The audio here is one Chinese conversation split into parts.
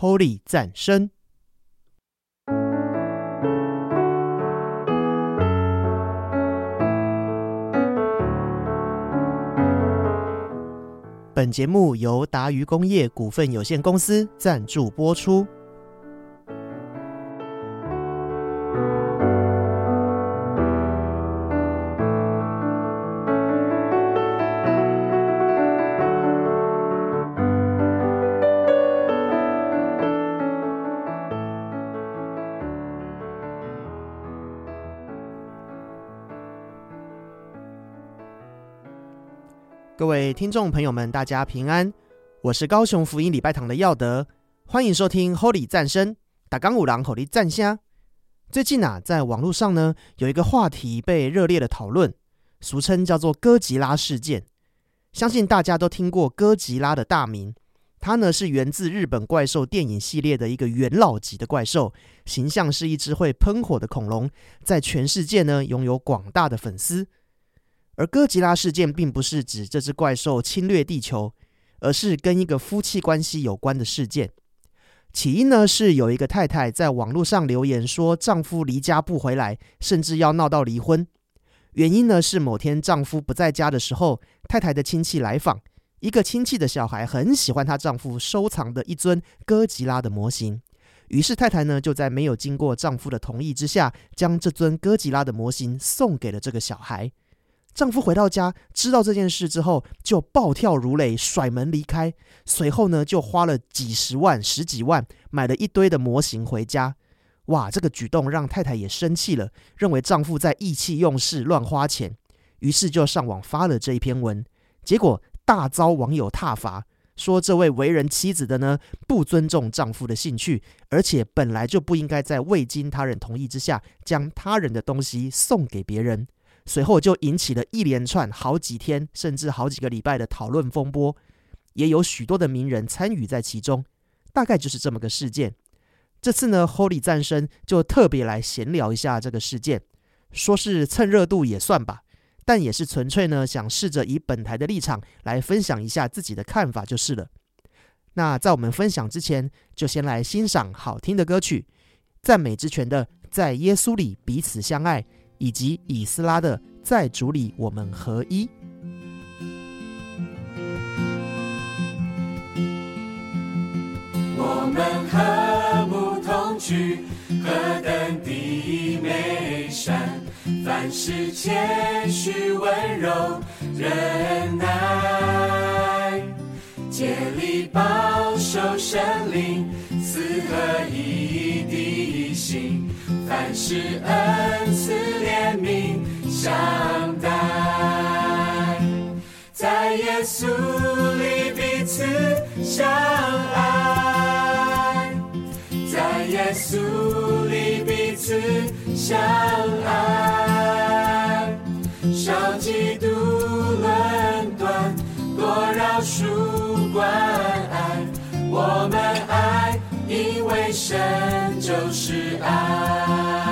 Holy 赞声。本节目由达渝工业股份有限公司赞助播出。听众朋友们，大家平安，我是高雄福音礼拜堂的耀德，欢迎收听 Holy 赞声，打刚五郎 Holy 赞虾。最近啊，在网络上呢，有一个话题被热烈的讨论，俗称叫做哥吉拉事件。相信大家都听过哥吉拉的大名，它呢是源自日本怪兽电影系列的一个元老级的怪兽，形象是一只会喷火的恐龙，在全世界呢拥有广大的粉丝。而哥吉拉事件并不是指这只怪兽侵略地球，而是跟一个夫妻关系有关的事件。起因呢是有一个太太在网络上留言说丈夫离家不回来，甚至要闹到离婚。原因呢是某天丈夫不在家的时候，太太的亲戚来访，一个亲戚的小孩很喜欢她丈夫收藏的一尊哥吉拉的模型，于是太太呢就在没有经过丈夫的同意之下，将这尊哥吉拉的模型送给了这个小孩。丈夫回到家，知道这件事之后，就暴跳如雷，甩门离开。随后呢，就花了几十万、十几万，买了一堆的模型回家。哇，这个举动让太太也生气了，认为丈夫在意气用事、乱花钱，于是就上网发了这一篇文。结果大遭网友挞伐，说这位为人妻子的呢，不尊重丈夫的兴趣，而且本来就不应该在未经他人同意之下，将他人的东西送给别人。随后就引起了一连串好几天甚至好几个礼拜的讨论风波，也有许多的名人参与在其中。大概就是这么个事件。这次呢，Holy 战声就特别来闲聊一下这个事件，说是蹭热度也算吧，但也是纯粹呢想试着以本台的立场来分享一下自己的看法就是了。那在我们分享之前，就先来欣赏好听的歌曲，赞美之泉的《在耶稣里彼此相爱》。以及以斯拉的在主里我们合一，我们和睦同居，何等的美善！凡事谦虚温柔忍耐，竭力保守神灵四合一的。凡事恩赐怜悯相待，在耶稣里彼此相爱，在耶稣里彼此相爱，少嫉妒论断，多饶恕关爱，我们爱。因为神就是爱。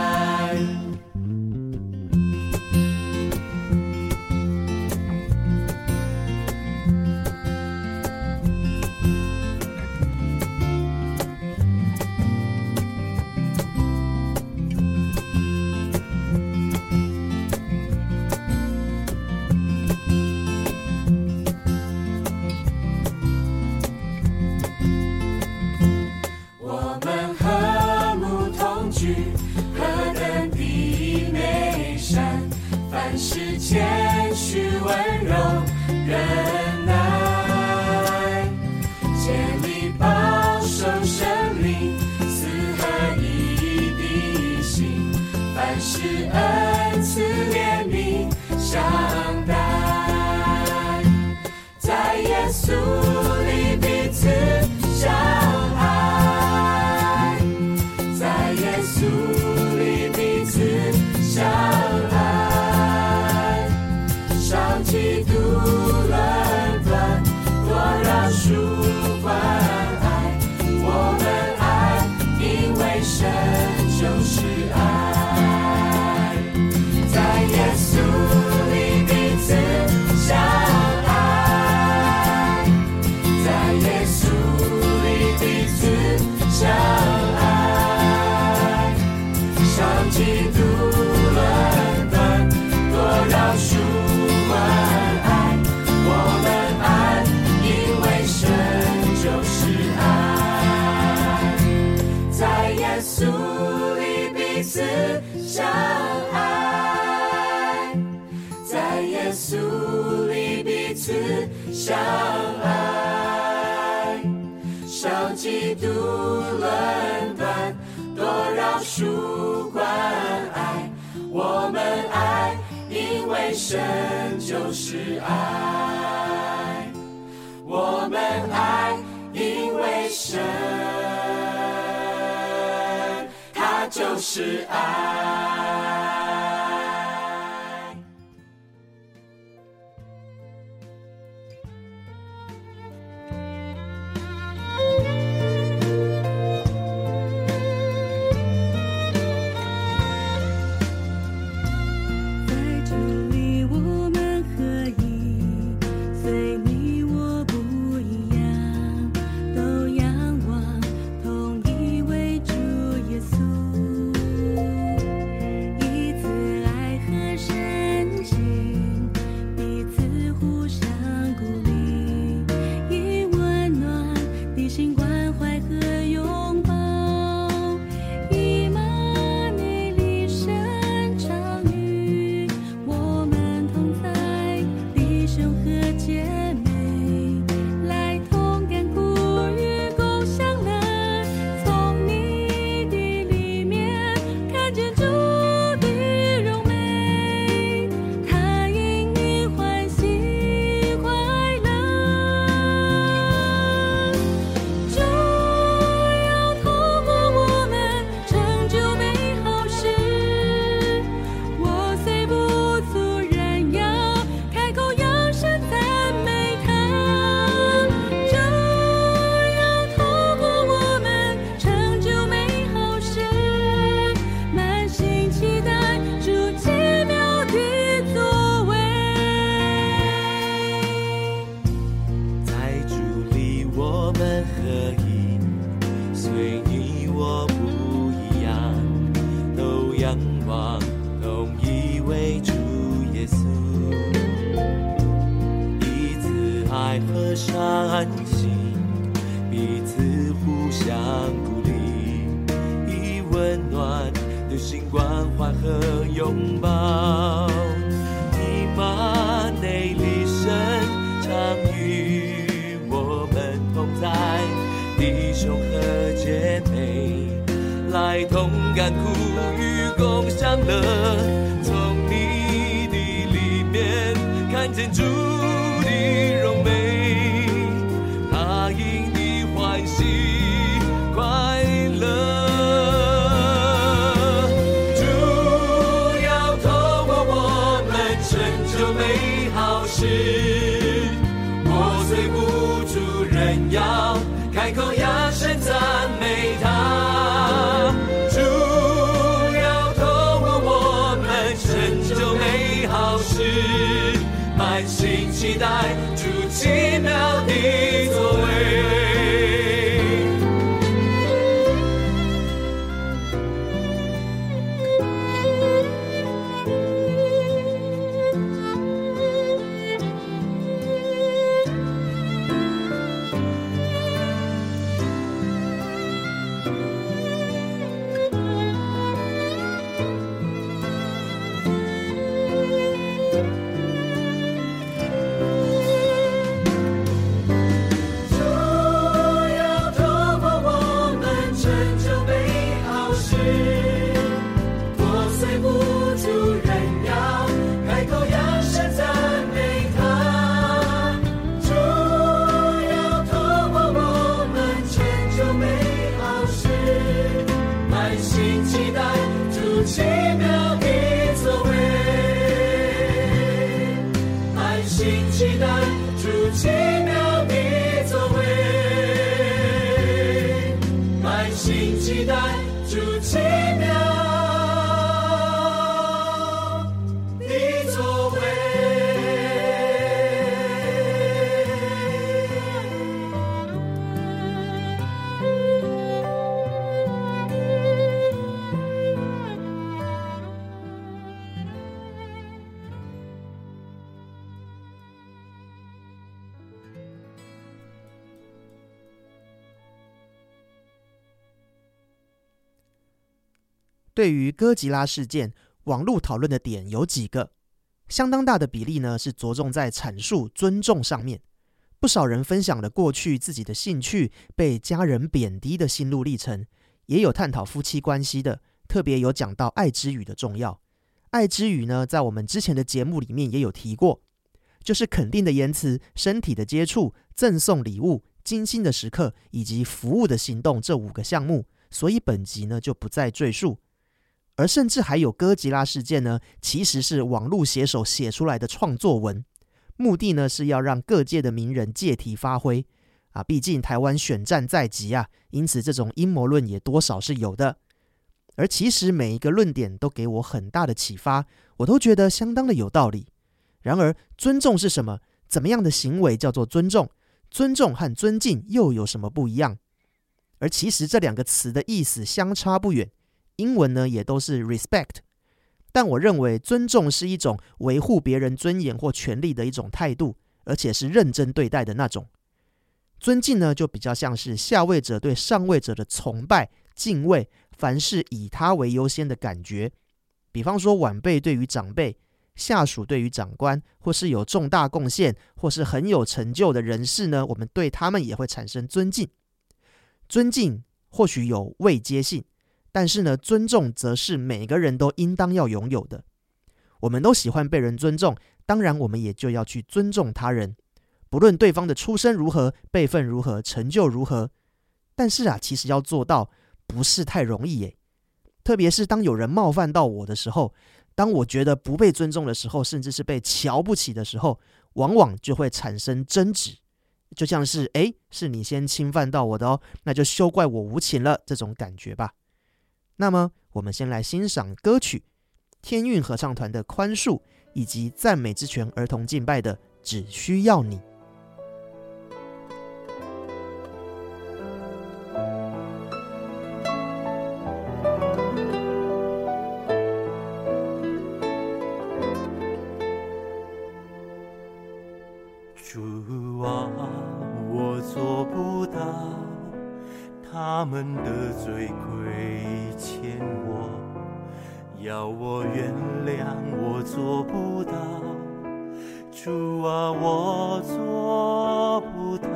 神就是爱，我们爱，因为神，他就是爱。同甘苦与共享乐哥吉拉事件，网络讨论的点有几个，相当大的比例呢是着重在阐述尊重上面。不少人分享了过去自己的兴趣被家人贬低的心路历程，也有探讨夫妻关系的，特别有讲到爱之语的重要。爱之语呢，在我们之前的节目里面也有提过，就是肯定的言辞、身体的接触、赠送礼物、精心的时刻以及服务的行动这五个项目。所以本集呢就不再赘述。而甚至还有哥吉拉事件呢，其实是网络写手写出来的创作文，目的呢是要让各界的名人借题发挥啊。毕竟台湾选战在即啊，因此这种阴谋论也多少是有的。而其实每一个论点都给我很大的启发，我都觉得相当的有道理。然而，尊重是什么？怎么样的行为叫做尊重？尊重和尊敬又有什么不一样？而其实这两个词的意思相差不远。英文呢也都是 respect，但我认为尊重是一种维护别人尊严或权利的一种态度，而且是认真对待的那种。尊敬呢就比较像是下位者对上位者的崇拜、敬畏，凡事以他为优先的感觉。比方说晚辈对于长辈，下属对于长官，或是有重大贡献或是很有成就的人士呢，我们对他们也会产生尊敬。尊敬或许有位阶性。但是呢，尊重则是每个人都应当要拥有的。我们都喜欢被人尊重，当然我们也就要去尊重他人，不论对方的出身如何、辈分如何、成就如何。但是啊，其实要做到不是太容易耶。特别是当有人冒犯到我的时候，当我觉得不被尊重的时候，甚至是被瞧不起的时候，往往就会产生争执，就像是哎，是你先侵犯到我的哦，那就休怪我无情了这种感觉吧。那么，我们先来欣赏歌曲天韵合唱团的《宽恕》，以及赞美之泉儿童敬拜的《只需要你》。主啊，他们的罪亏欠我，要我原谅我做不到。主啊，我做不到，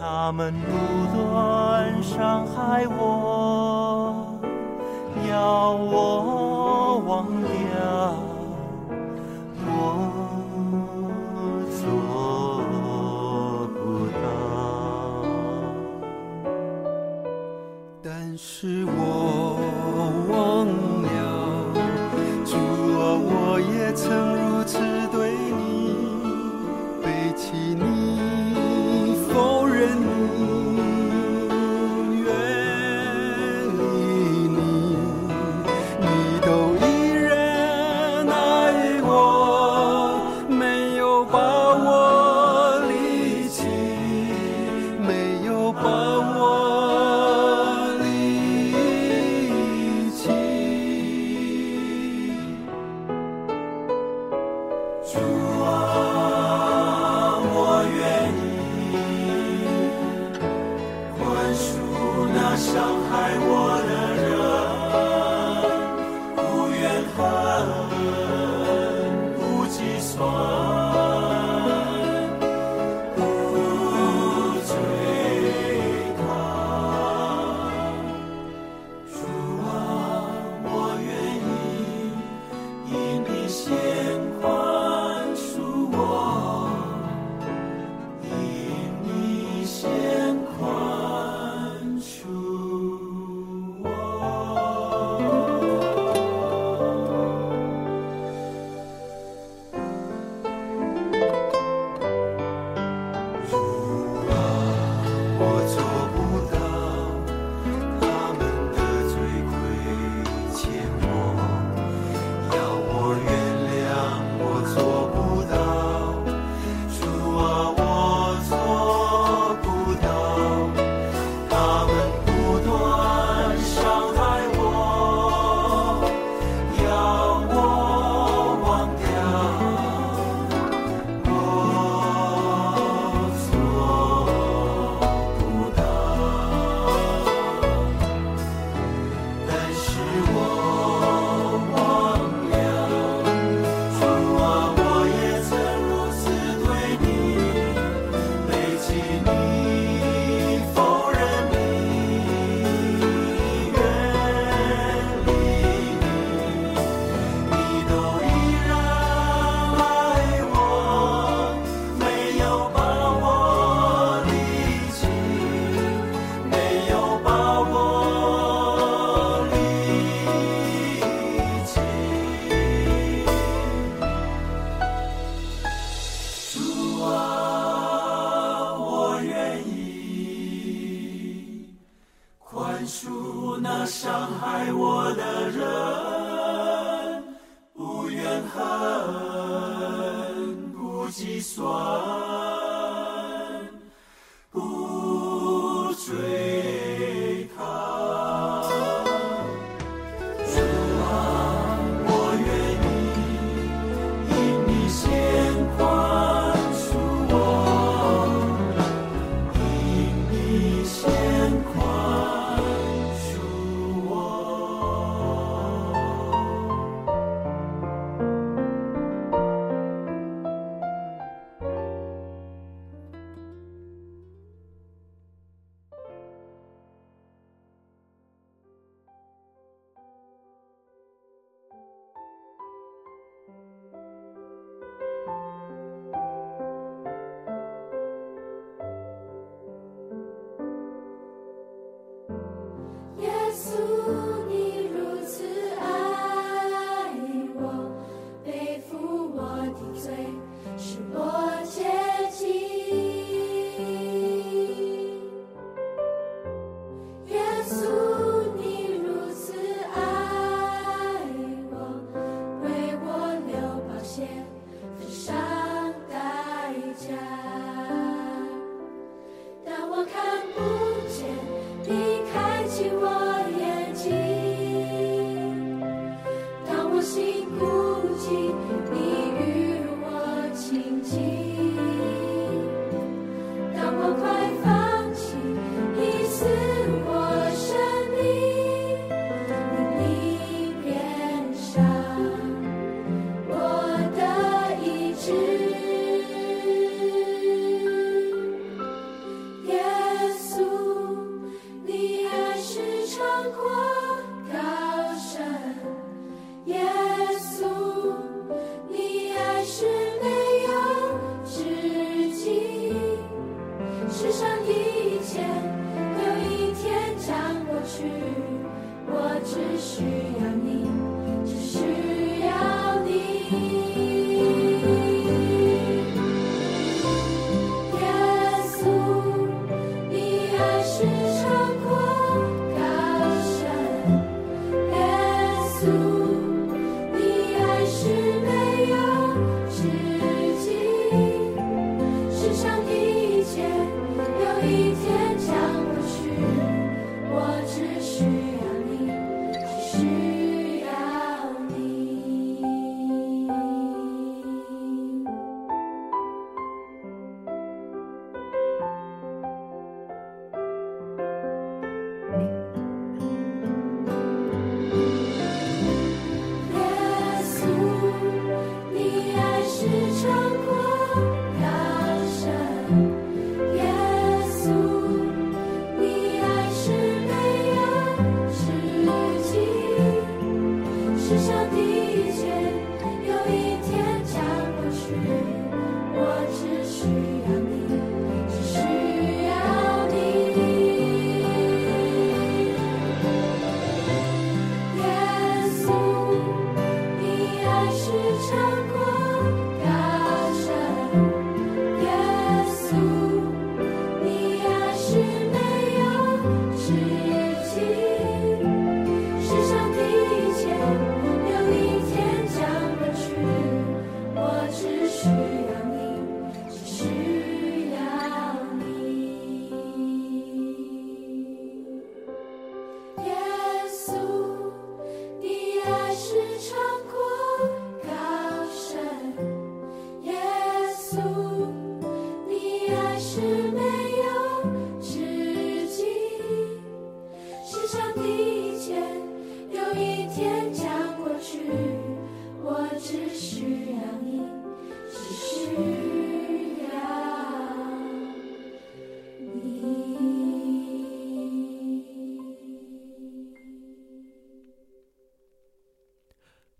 他们不断伤害我，要我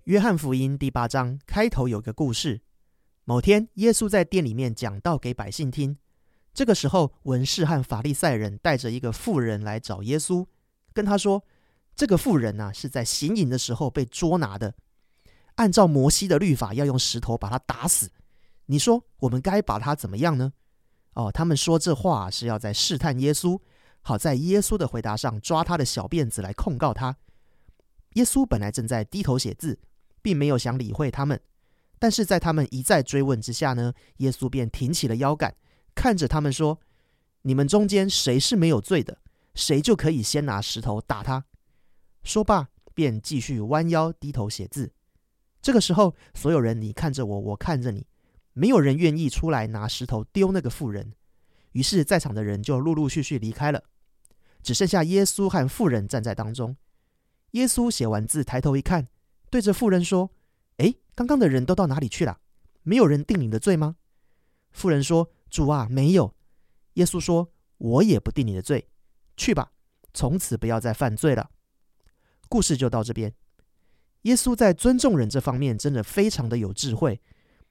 约翰福音第八章开头有个故事。某天，耶稣在店里面讲道给百姓听。这个时候，文士和法利赛人带着一个妇人来找耶稣，跟他说：“这个妇人呐、是在行淫的时候被捉拿的，按照摩西的律法，要用石头把他打死。你说我们该把他怎么样呢？”哦，他们说这话是要在试探耶稣，好在耶稣的回答上抓他的小辫子来控告他。耶稣本来正在低头写字，并没有想理会他们，但是在他们一再追问之下呢，耶稣便挺起了腰杆，看着他们说：“你们中间谁是没有罪的，谁就可以先拿石头打他。”说罢，便继续弯腰低头写字。这个时候，所有人你看着我，我看着你，没有人愿意出来拿石头丢那个妇人。于是，在场的人就陆陆续续离开了，只剩下耶稣和妇人站在当中。耶稣写完字，抬头一看，对着妇人说：“诶，刚刚的人都到哪里去了？没有人定你的罪吗？”妇人说：“主啊，没有。”耶稣说：“我也不定你的罪，去吧，从此不要再犯罪了。”故事就到这边。耶稣在尊重人这方面真的非常的有智慧，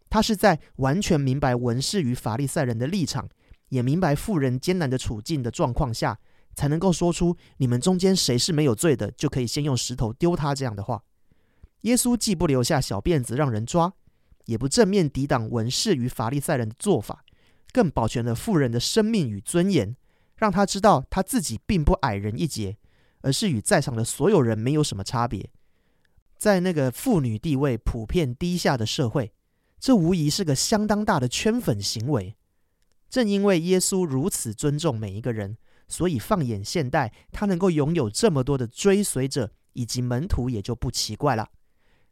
他是在完全明白文士与法利赛人的立场，也明白富人艰难的处境的状况下，才能够说出“你们中间谁是没有罪的，就可以先用石头丢他”这样的话。耶稣既不留下小辫子让人抓，也不正面抵挡文士与法利赛人的做法，更保全了富人的生命与尊严，让他知道他自己并不矮人一截，而是与在场的所有人没有什么差别。在那个妇女地位普遍低下的社会，这无疑是个相当大的圈粉行为。正因为耶稣如此尊重每一个人，所以放眼现代，他能够拥有这么多的追随者以及门徒，也就不奇怪了。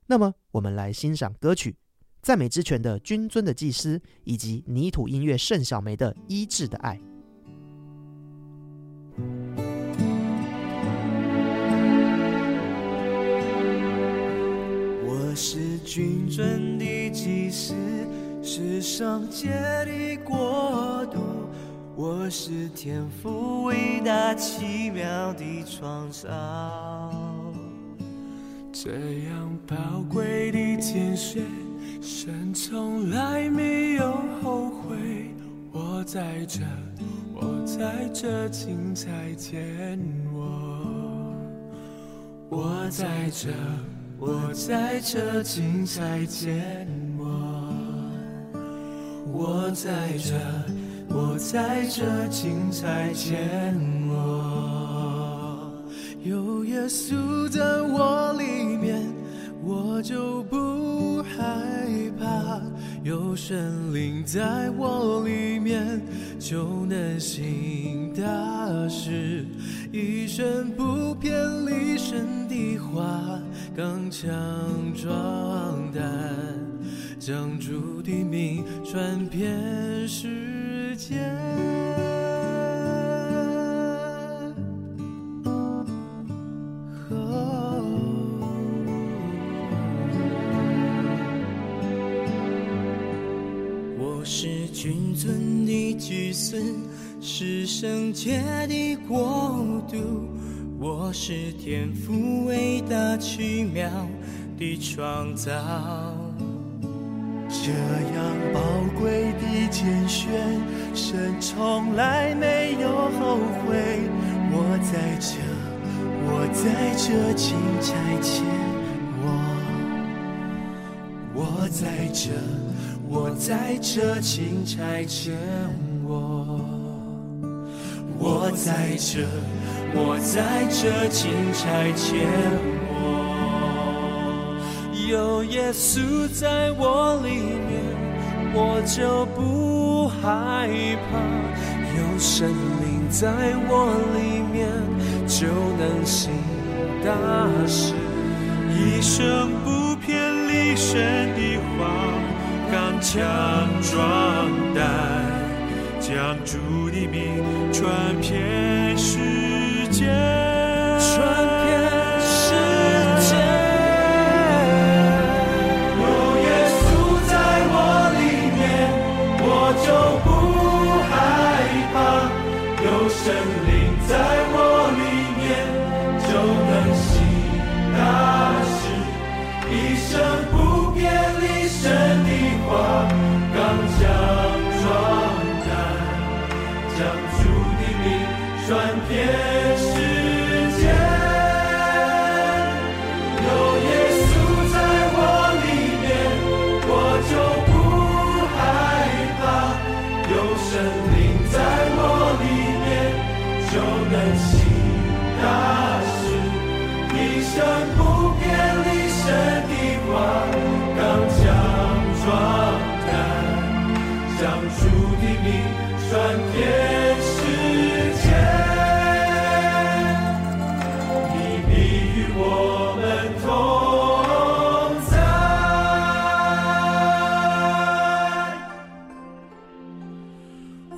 那么，我们来欣赏歌曲《赞美之泉》的君尊的祭司，以及泥土音乐盛小梅的医治的爱。我是君尊的祭司，是圣洁的国度。我是天父伟大奇妙的创造。这样宝贵的拣选，神从来没有后悔。我在这，我在这，请再见我。我在这。我在这，请再见我。我在这，我在这，请再见我。有耶稣在我，我就不害怕；有神灵在我里面，就能行大事。一生不偏离神的话。刚强壮胆，将主的名传遍世界。我是君尊的祭司，是圣洁的国度。我是天赋伟大奇妙的创造，这样宝贵的拣选，神从来没有后悔。我在这，我在这，请差遣我。我在这，我在这，请差遣我。我在这。我在这，请差遣我。有耶稣在我里面，我就不害怕；有神灵在我里面，就能行大事。一生不偏离神的话，刚强壮胆，将主的名传遍世。界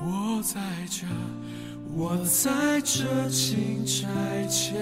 我在这，我在这，请差前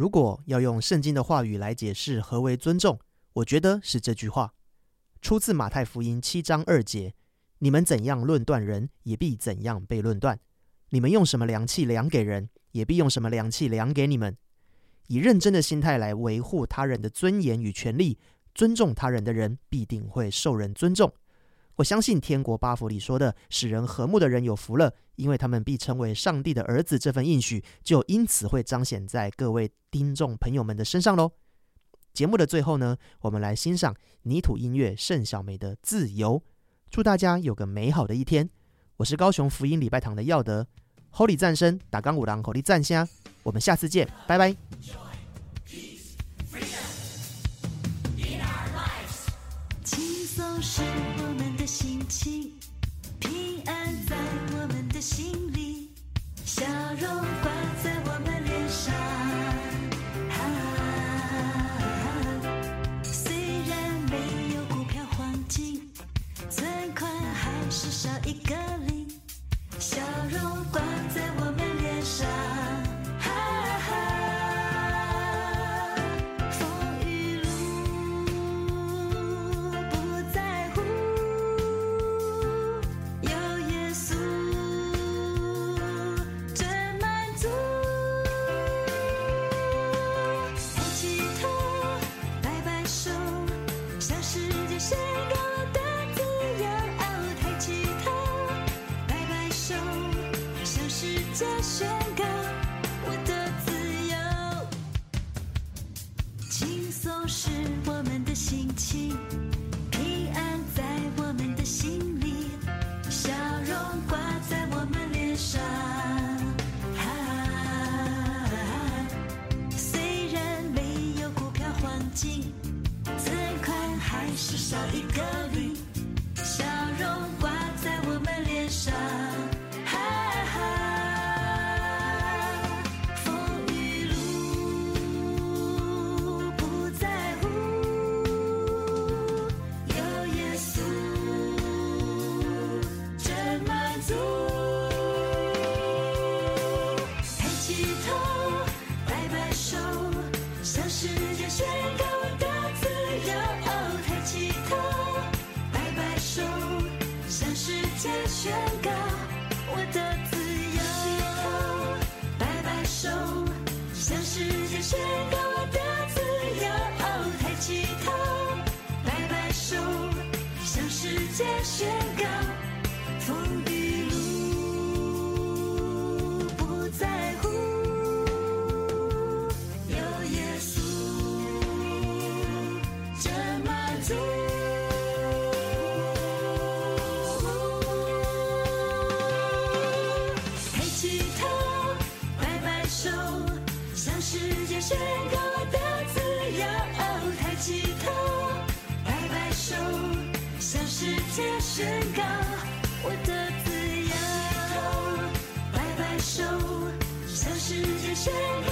如果要用圣经的话语来解释何为尊重，我觉得是这句话，出自马太福音七章二节：“你们怎样论断人，也必怎样被论断；你们用什么量器量给人，也必用什么量器量给你们。”以认真的心态来维护他人的尊严与权利，尊重他人的人必定会受人尊重。我相信天国八福里说的“使人和睦的人有福了”，因为他们必成为上帝的儿子，这份应许就因此会彰显在各位听众朋友们的身上喽。节目的最后呢，我们来欣赏泥土音乐盛小梅的《自由》，祝大家有个美好的一天。我是高雄福音礼拜堂的耀德，Holy 战声打钢五郎口力赞虾，我们下次见，拜拜。情，平安在我们的心里，笑容挂在手，向世界宣告我的自由。摆摆手，向世界宣告